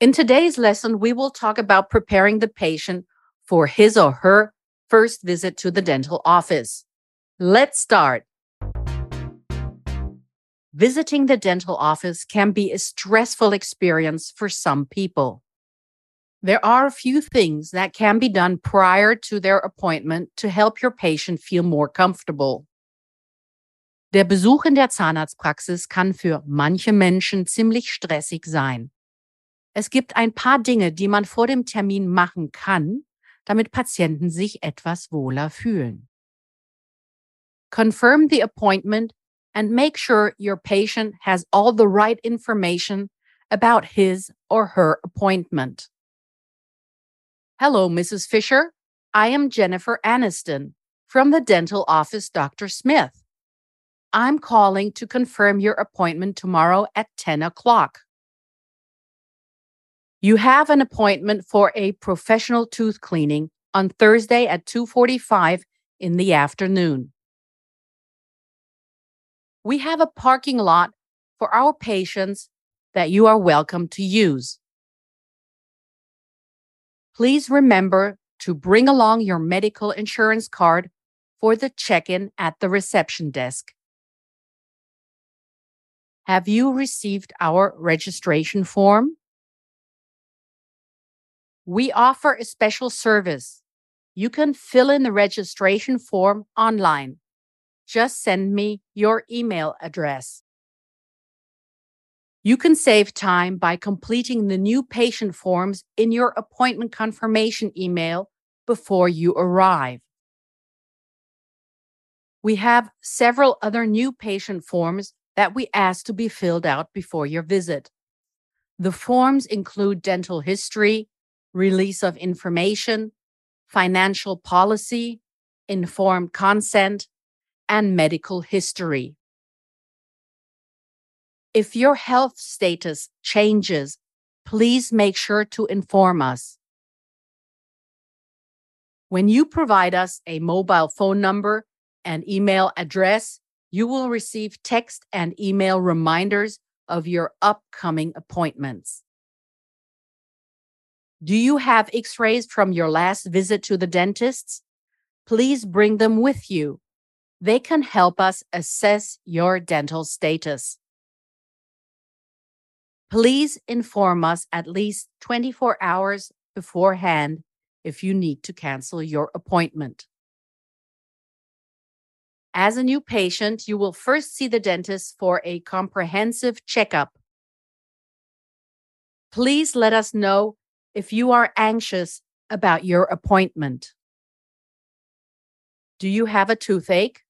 In today's lesson, we will talk about preparing the patient for his or her first visit to the dental office. Let's start. Visiting the dental office can be a stressful experience for some people. There are a few things that can be done prior to their appointment to help your patient feel more comfortable. Der Besuch in der Zahnarztpraxis kann für manche Menschen ziemlich stressig sein. Es gibt ein paar Dinge, die man vor dem Termin machen kann, damit Patienten sich etwas wohler fühlen. Confirm the appointment and make sure your patient has all the right information about his or her appointment. Hello, Mrs. Fisher. I am Jennifer Aniston from the dental office, Dr. Smith. I'm calling to confirm your appointment tomorrow at 10 o'clock. You have an appointment for a professional tooth cleaning on Thursday at 2:45 in the afternoon. We have a parking lot for our patients that you are welcome to use. Please remember to bring along your medical insurance card for the check-in at the reception desk. Have you received our registration form? We offer a special service. You can fill in the registration form online. Just send me your email address. You can save time by completing the new patient forms in your appointment confirmation email before you arrive. We have several other new patient forms that we ask to be filled out before your visit. The forms include dental history, release of information, financial policy, informed consent, and medical history. If your health status changes, please make sure to inform us. When you provide us a mobile phone number and email address, you will receive text and email reminders of your upcoming appointments. Do you have x rays from your last visit to the dentist? Please bring them with you. They can help us assess your dental status. Please inform us at least 24 hours beforehand if you need to cancel your appointment. As a new patient, you will first see the dentist for a comprehensive checkup. Please let us know if you are anxious about your appointment. Do you have a toothache?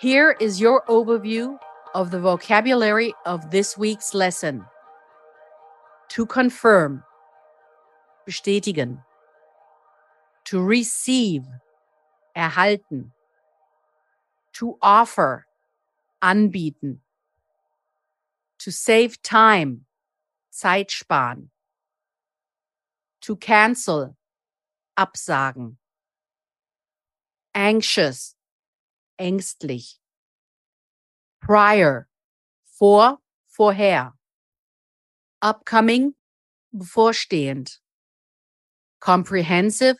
Here is your overview of the vocabulary of this week's lesson. To confirm, bestätigen. To receive, erhalten. To offer, anbieten. To save time, Zeit sparen. To cancel, absagen. Anxious, ängstlich. Prior, vor, vorher. Upcoming, bevorstehend. Comprehensive,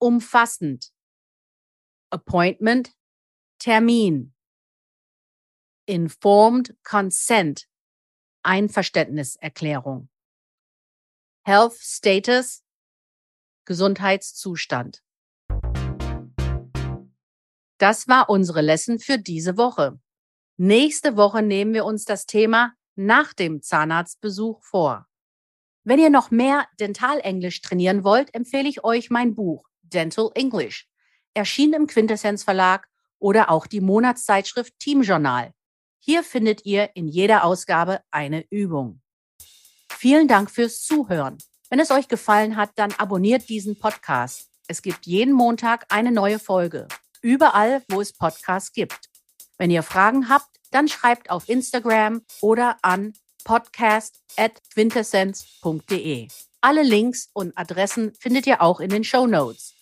umfassend. Appointment, Termin. Informed Consent, Einverständniserklärung. Health Status, Gesundheitszustand. Das war unsere Lesson für diese Woche. Nächste Woche nehmen wir uns das Thema nach dem Zahnarztbesuch vor. Wenn ihr noch mehr Dentalenglisch trainieren wollt, empfehle ich euch mein Buch Dental English, erschienen im Quintessenz Verlag oder auch die Monatszeitschrift Team Journal. Hier findet ihr in jeder Ausgabe eine Übung. Vielen Dank fürs Zuhören. Wenn es euch gefallen hat, dann abonniert diesen Podcast. Es gibt jeden Montag eine neue Folge. Überall, wo es Podcasts gibt. Wenn ihr Fragen habt, dann schreibt auf Instagram oder an podcast.quintessenz.de. Alle Links und Adressen findet ihr auch in den Show Notes.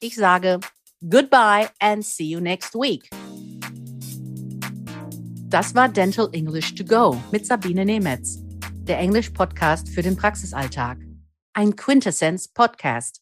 Ich sage goodbye and see you next week. Das war Dental English to Go mit Sabine Nemetz, der Englisch-Podcast für den Praxisalltag. Ein Quintessence-Podcast.